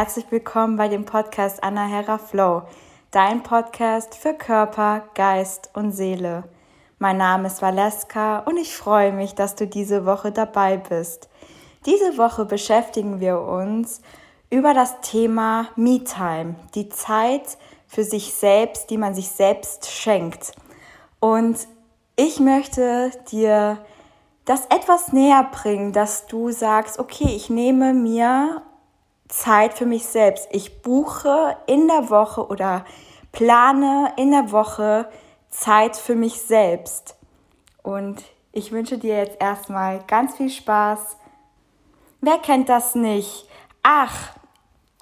Herzlich willkommen bei dem Podcast Anna Hera Flow, dein Podcast für Körper, Geist und Seele. Mein Name ist Valeska und ich freue mich, dass du diese Woche dabei bist. Diese Woche beschäftigen wir uns über das Thema Me-Time, die Zeit für sich selbst, die man sich selbst schenkt. Und ich möchte dir das etwas näher bringen, dass du sagst, okay, ich nehme mir Zeit für mich selbst. Ich buche in der Woche oder plane in der Woche Zeit für mich selbst. Und ich wünsche dir jetzt erstmal ganz viel Spaß. Wer kennt das nicht? Ach,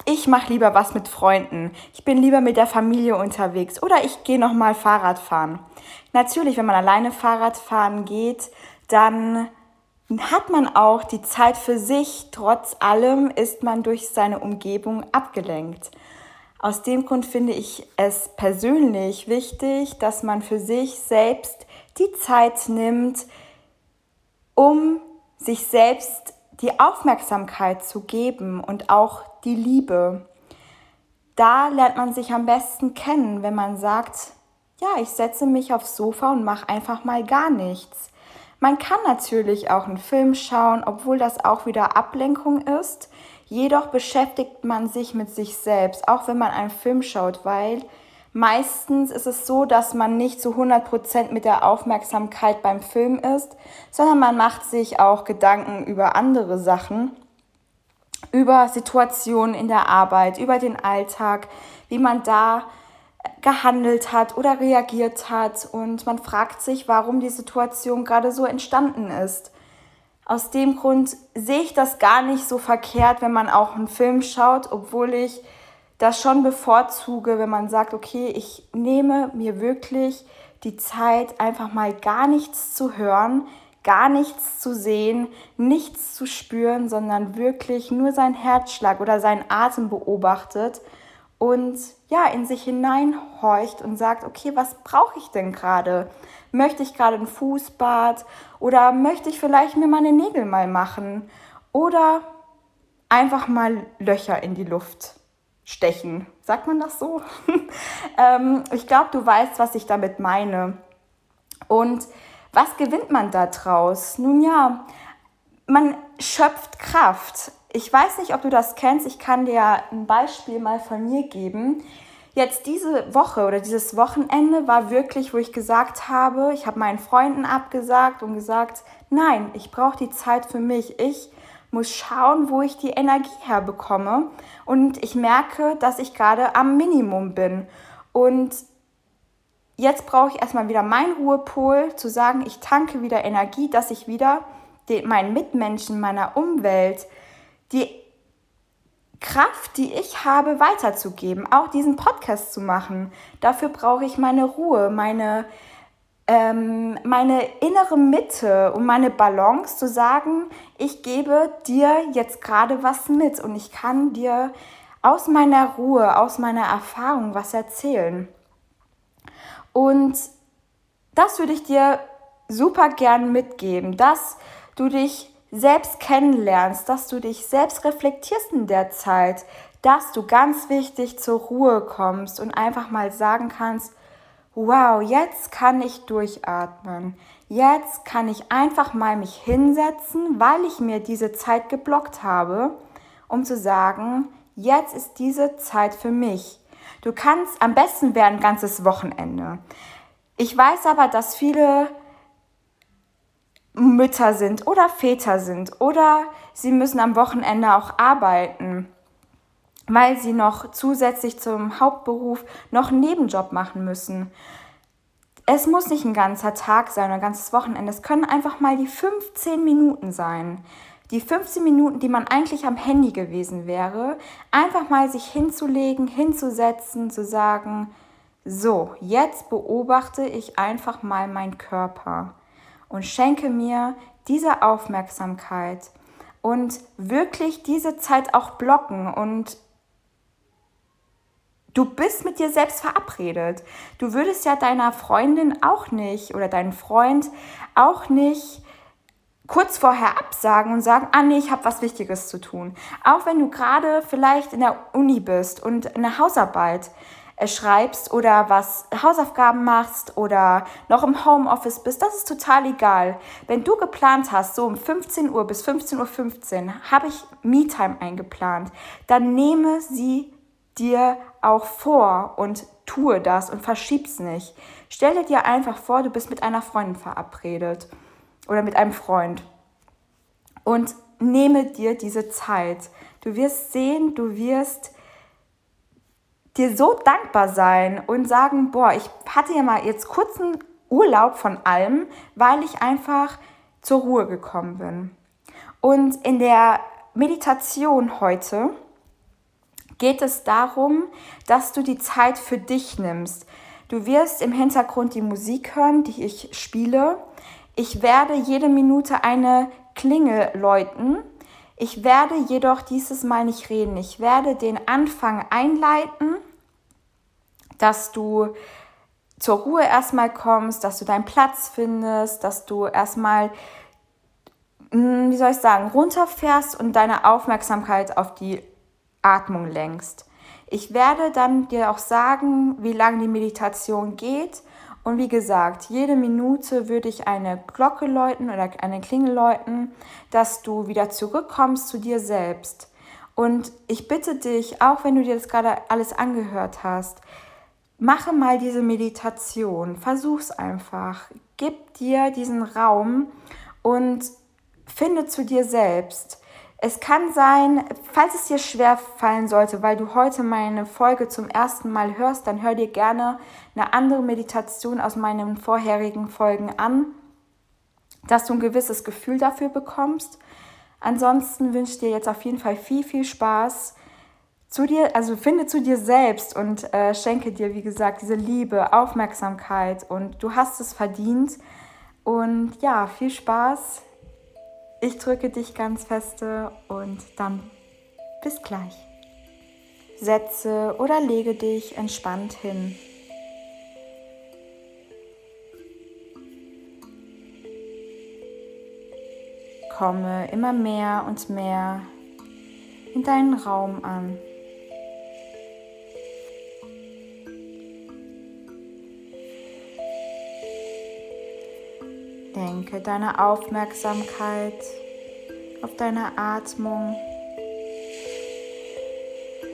ich mache lieber was mit Freunden. Ich bin lieber mit der Familie unterwegs oder ich gehe noch mal Fahrrad fahren. Natürlich, wenn man alleine Fahrrad fahren geht, dann hat man auch die Zeit für sich. Trotz allem ist man durch seine Umgebung abgelenkt. Aus dem Grund finde ich es persönlich wichtig, dass man für sich selbst die Zeit nimmt, um sich selbst die Aufmerksamkeit zu geben und auch die Liebe. Da lernt man sich am besten kennen, wenn man sagt, ja, ich setze mich aufs Sofa und mache einfach mal gar nichts. Man kann natürlich auch einen Film schauen, obwohl das auch wieder Ablenkung ist. Jedoch beschäftigt man sich mit sich selbst, auch wenn man einen Film schaut, weil meistens ist es so, dass man nicht zu 100% mit der Aufmerksamkeit beim Film ist, sondern man macht sich auch Gedanken über andere Sachen, über Situationen in der Arbeit, über den Alltag, wie man da gehandelt hat oder reagiert hat und man fragt sich, warum die Situation gerade so entstanden ist. Aus dem Grund sehe ich das gar nicht so verkehrt, wenn man auch einen Film schaut, obwohl ich das schon bevorzuge, wenn man sagt, okay, ich nehme mir wirklich die Zeit, einfach mal gar nichts zu hören, gar nichts zu sehen, nichts zu spüren, sondern wirklich nur seinen Herzschlag oder seinen Atem beobachtet und ja, in sich hineinhorcht und sagt, okay, was brauche ich denn gerade? Möchte ich gerade ein Fußbad oder möchte ich vielleicht mir meine Nägel mal machen oder einfach mal Löcher in die Luft stechen. Sagt man das so? ähm, ich glaube, du weißt, was ich damit meine. Und was gewinnt man da draus? Nun ja, man schöpft Kraft ich weiß nicht, ob du das kennst. Ich kann dir ein Beispiel mal von mir geben. Jetzt diese Woche oder dieses Wochenende war wirklich, wo ich gesagt habe, ich habe meinen Freunden abgesagt und gesagt, nein, ich brauche die Zeit für mich. Ich muss schauen, wo ich die Energie herbekomme. Und ich merke, dass ich gerade am Minimum bin. Und jetzt brauche ich erstmal wieder meinen Ruhepol, zu sagen, ich tanke wieder Energie, dass ich wieder den, meinen Mitmenschen, meiner Umwelt, die Kraft, die ich habe, weiterzugeben, auch diesen Podcast zu machen. Dafür brauche ich meine Ruhe, meine, ähm, meine innere Mitte und meine Balance zu sagen, ich gebe dir jetzt gerade was mit und ich kann dir aus meiner Ruhe, aus meiner Erfahrung was erzählen. Und das würde ich dir super gern mitgeben, dass du dich selbst kennenlernst, dass du dich selbst reflektierst in der Zeit, dass du ganz wichtig zur Ruhe kommst und einfach mal sagen kannst, wow, jetzt kann ich durchatmen. Jetzt kann ich einfach mal mich hinsetzen, weil ich mir diese Zeit geblockt habe, um zu sagen, jetzt ist diese Zeit für mich. Du kannst am besten wäre ein ganzes Wochenende. Ich weiß aber, dass viele Mütter sind oder Väter sind oder sie müssen am Wochenende auch arbeiten, weil sie noch zusätzlich zum Hauptberuf noch einen Nebenjob machen müssen. Es muss nicht ein ganzer Tag sein oder ein ganzes Wochenende. Es können einfach mal die 15 Minuten sein. Die 15 Minuten, die man eigentlich am Handy gewesen wäre, einfach mal sich hinzulegen, hinzusetzen, zu sagen, so, jetzt beobachte ich einfach mal meinen Körper und schenke mir diese Aufmerksamkeit und wirklich diese Zeit auch blocken und du bist mit dir selbst verabredet. Du würdest ja deiner Freundin auch nicht oder deinen Freund auch nicht kurz vorher absagen und sagen, ah nee, ich habe was Wichtiges zu tun. Auch wenn du gerade vielleicht in der Uni bist und eine Hausarbeit schreibst oder was Hausaufgaben machst oder noch im Homeoffice bist, das ist total egal. Wenn du geplant hast, so um 15 Uhr bis 15.15 Uhr 15, habe ich Me-Time eingeplant, dann nehme sie dir auch vor und tue das und verschieb's nicht. Stelle dir einfach vor, du bist mit einer Freundin verabredet oder mit einem Freund und nehme dir diese Zeit. Du wirst sehen, du wirst dir so dankbar sein und sagen, boah, ich hatte ja mal jetzt kurzen Urlaub von allem, weil ich einfach zur Ruhe gekommen bin. Und in der Meditation heute geht es darum, dass du die Zeit für dich nimmst. Du wirst im Hintergrund die Musik hören, die ich spiele. Ich werde jede Minute eine Klingel läuten. Ich werde jedoch dieses Mal nicht reden. Ich werde den Anfang einleiten, dass du zur Ruhe erstmal kommst, dass du deinen Platz findest, dass du erstmal, hm, wie soll ich sagen, runterfährst und deine Aufmerksamkeit auf die Atmung lenkst. Ich werde dann dir auch sagen, wie lange die Meditation geht. Und wie gesagt, jede Minute würde ich eine Glocke läuten oder eine Klingel läuten, dass du wieder zurückkommst zu dir selbst. Und ich bitte dich, auch wenn du dir das gerade alles angehört hast, mache mal diese Meditation, versuch's einfach, gib dir diesen Raum und finde zu dir selbst. Es kann sein, falls es dir schwer fallen sollte, weil du heute meine Folge zum ersten Mal hörst, dann hör dir gerne eine andere Meditation aus meinen vorherigen Folgen an, dass du ein gewisses Gefühl dafür bekommst. Ansonsten wünsche ich dir jetzt auf jeden Fall viel, viel Spaß zu dir, also finde zu dir selbst und äh, schenke dir, wie gesagt, diese Liebe, Aufmerksamkeit und du hast es verdient. Und ja, viel Spaß. Ich drücke dich ganz feste und dann bis gleich. Setze oder lege dich entspannt hin. Komme immer mehr und mehr in deinen Raum an. Lenke deine Aufmerksamkeit auf deine Atmung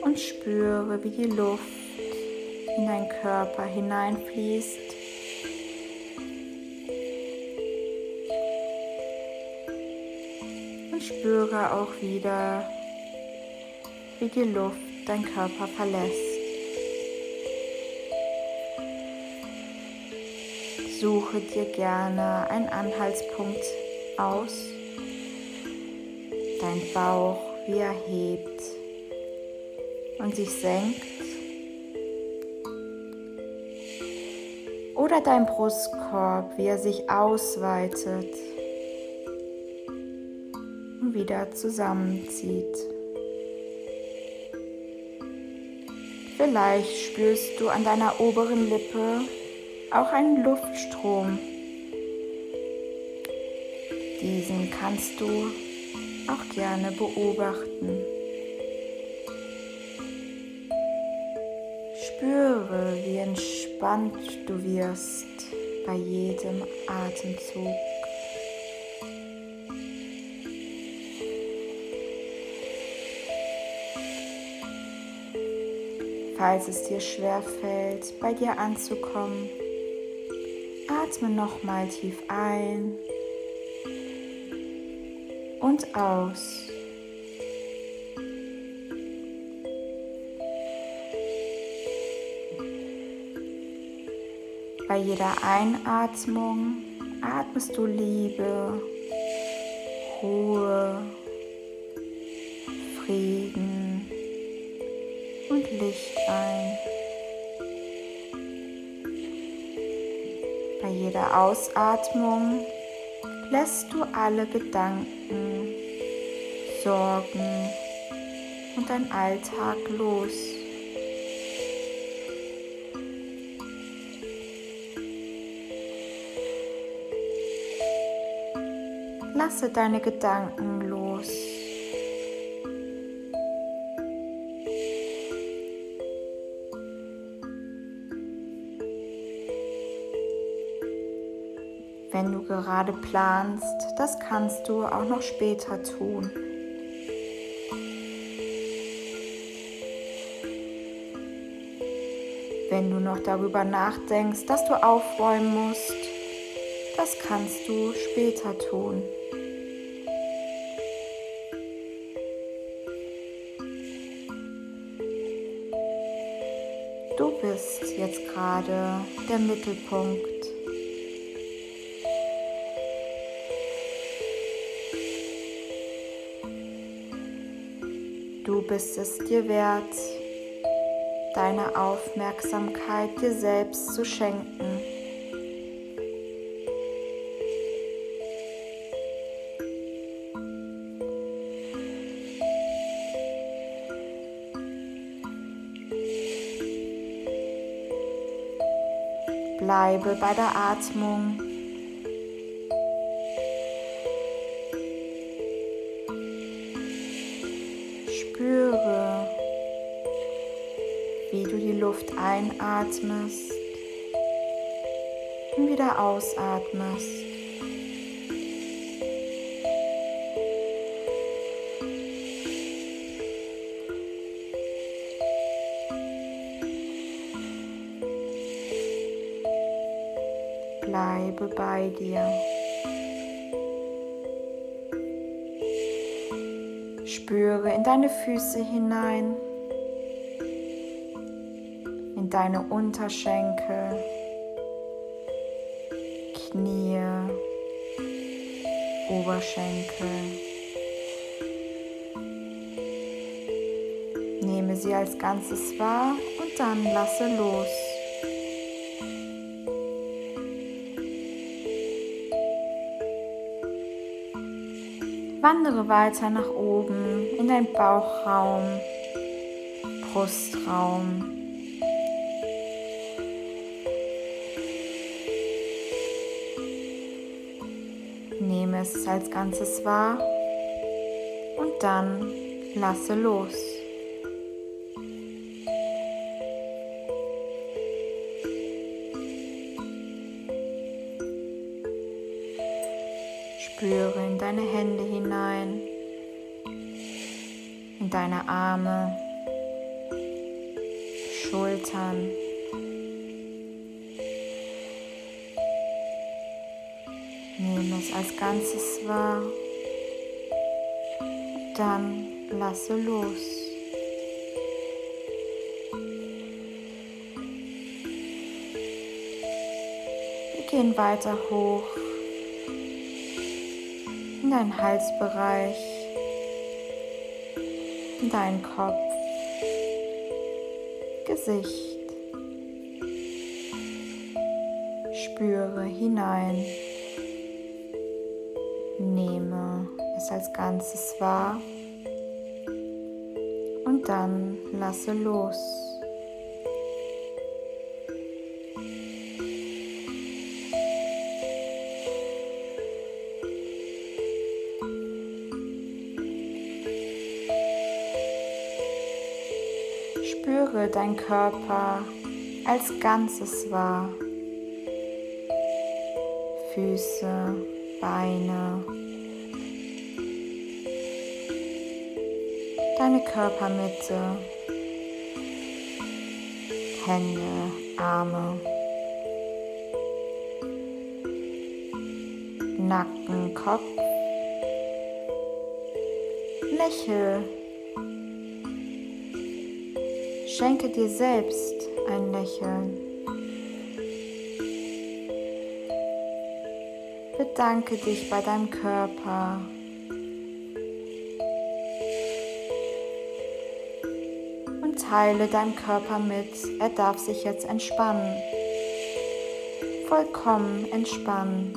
und spüre, wie die Luft in deinen Körper hineinfließt. Und spüre auch wieder, wie die Luft deinen Körper verlässt. Suche dir gerne einen Anhaltspunkt aus. Dein Bauch, wie er hebt und sich senkt. Oder dein Brustkorb, wie er sich ausweitet und wieder zusammenzieht. Vielleicht spürst du an deiner oberen Lippe auch einen Luftstrom. Diesen kannst du auch gerne beobachten. Spüre, wie entspannt du wirst bei jedem Atemzug. Falls es dir schwerfällt, bei dir anzukommen, Atme nochmal tief ein und aus. Bei jeder Einatmung atmest du Liebe, Ruhe, Frieden und Licht ein. Jeder Ausatmung lässt du alle Gedanken, Sorgen und dein Alltag los. lasse deine Gedanken los. Gerade planst, das kannst du auch noch später tun. Wenn du noch darüber nachdenkst, dass du aufräumen musst, das kannst du später tun. Du bist jetzt gerade der Mittelpunkt. Bist es dir wert, deine Aufmerksamkeit dir selbst zu schenken. Bleibe bei der Atmung. Luft einatmest und wieder ausatmest. Bleibe bei dir. Spüre in deine Füße hinein, in deine Unterschenkel, Knie, Oberschenkel. Nehme sie als Ganzes wahr und dann lasse los. Wandere weiter nach oben in deinen Bauchraum, Brustraum. Nehme es als Ganzes wahr und dann lasse los. Spüre in deine Hände hinein, in deine Arme, Schultern. Nehme es als Ganzes wahr. Dann lasse los. Wir gehen weiter hoch in deinen Halsbereich, in deinen Kopf, Gesicht. Spüre hinein. Als Ganzes wahr und dann lasse los. Spüre dein Körper als Ganzes wahr. Füße, Beine, deine Körpermitte, Hände, Arme, Nacken, Kopf. Lächel Schenke dir selbst ein Lächeln. Bedanke dich bei deinem Körper. Teile deinem Körper mit, er darf sich jetzt entspannen. Vollkommen entspannen.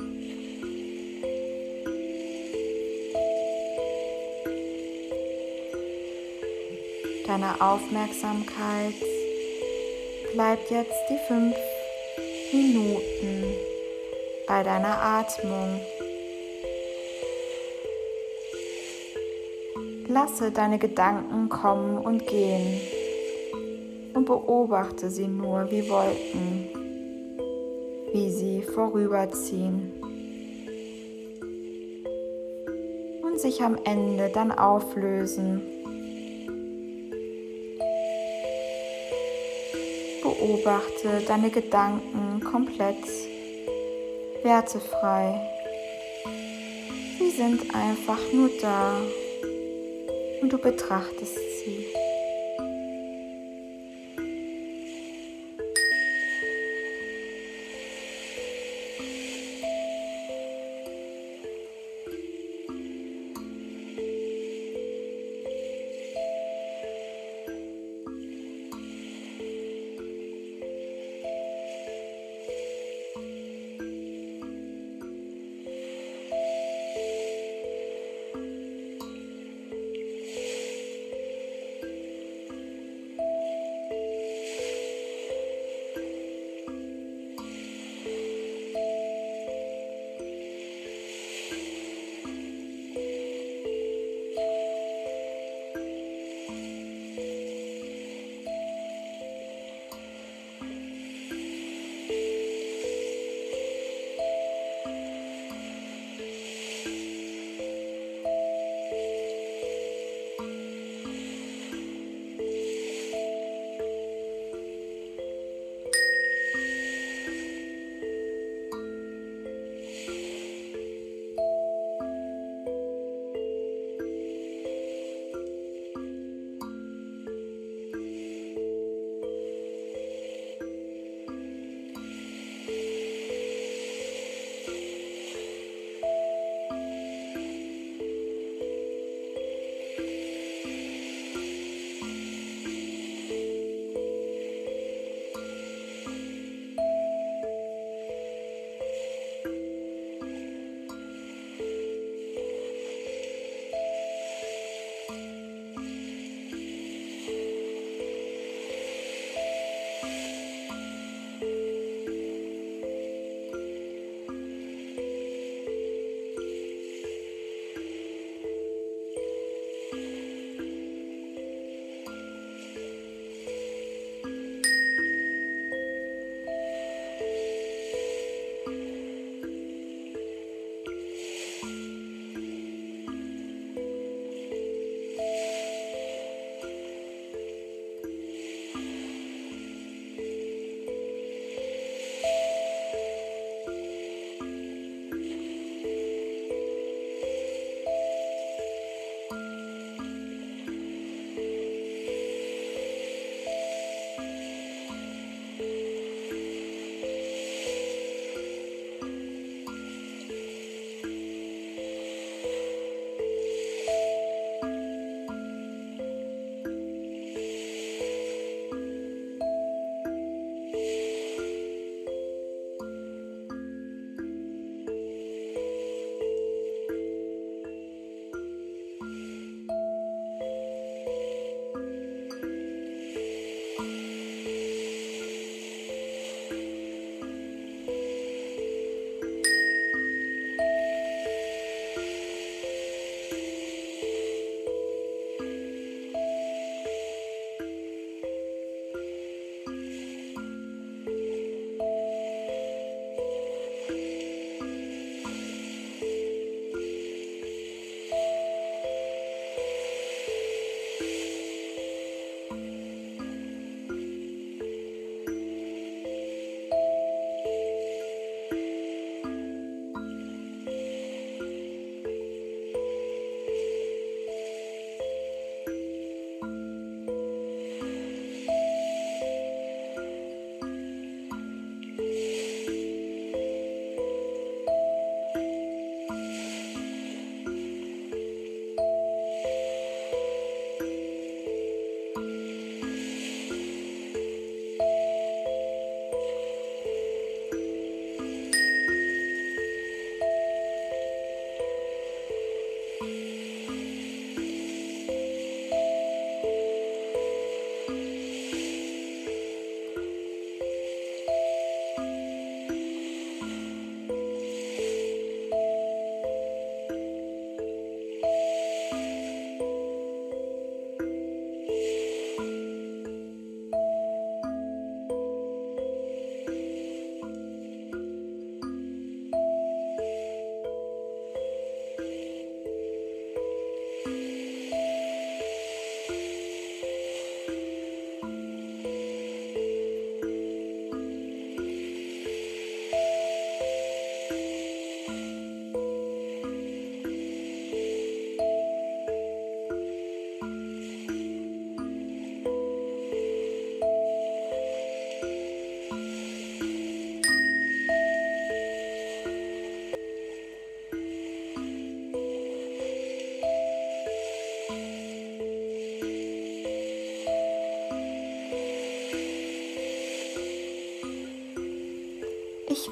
Deine Aufmerksamkeit bleibt jetzt die fünf Minuten bei deiner Atmung. Lasse deine Gedanken kommen und gehen und beobachte sie nur wie Wolken, wie sie vorüberziehen und sich am Ende dann auflösen. Beobachte deine Gedanken komplett wertefrei. Sie sind einfach nur da und du betrachtest sie.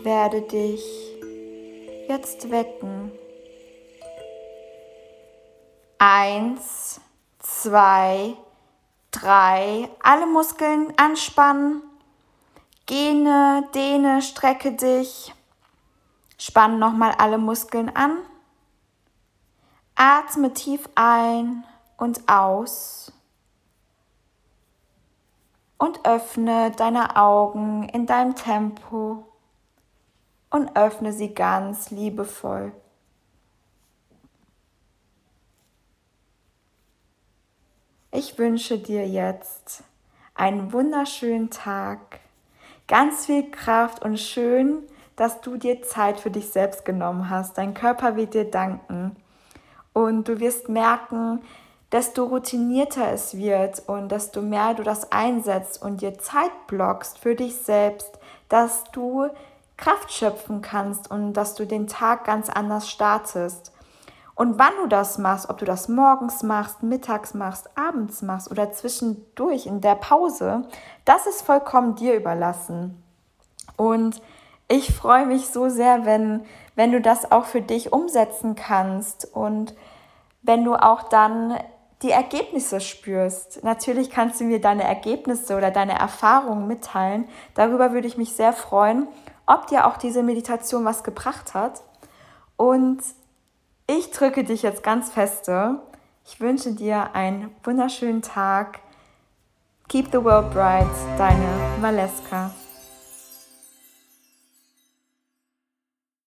Werde dich jetzt wecken. Eins, zwei, drei. Alle Muskeln anspannen. Gene, dehne, strecke dich. Spann nochmal alle Muskeln an. Atme tief ein und aus. Und öffne deine Augen in deinem Tempo und öffne sie ganz liebevoll. Ich wünsche dir jetzt einen wunderschönen Tag, ganz viel Kraft und schön, dass du dir Zeit für dich selbst genommen hast. Dein Körper wird dir danken. Und du wirst merken, desto routinierter es wird und desto mehr du das einsetzt und dir Zeit blockst für dich selbst, dass du Kraft schöpfen kannst und dass du den Tag ganz anders startest. Und wann du das machst, ob du das morgens machst, mittags machst, abends machst oder zwischendurch in der Pause, das ist vollkommen dir überlassen. Und ich freue mich so sehr, wenn, wenn du das auch für dich umsetzen kannst und wenn du auch dann die Ergebnisse spürst. Natürlich kannst du mir deine Ergebnisse oder deine Erfahrungen mitteilen. Darüber würde ich mich sehr freuen, ob dir auch diese Meditation was gebracht hat. Und ich drücke dich jetzt ganz feste. Ich wünsche dir einen wunderschönen Tag. Keep the world bright, deine Valeska.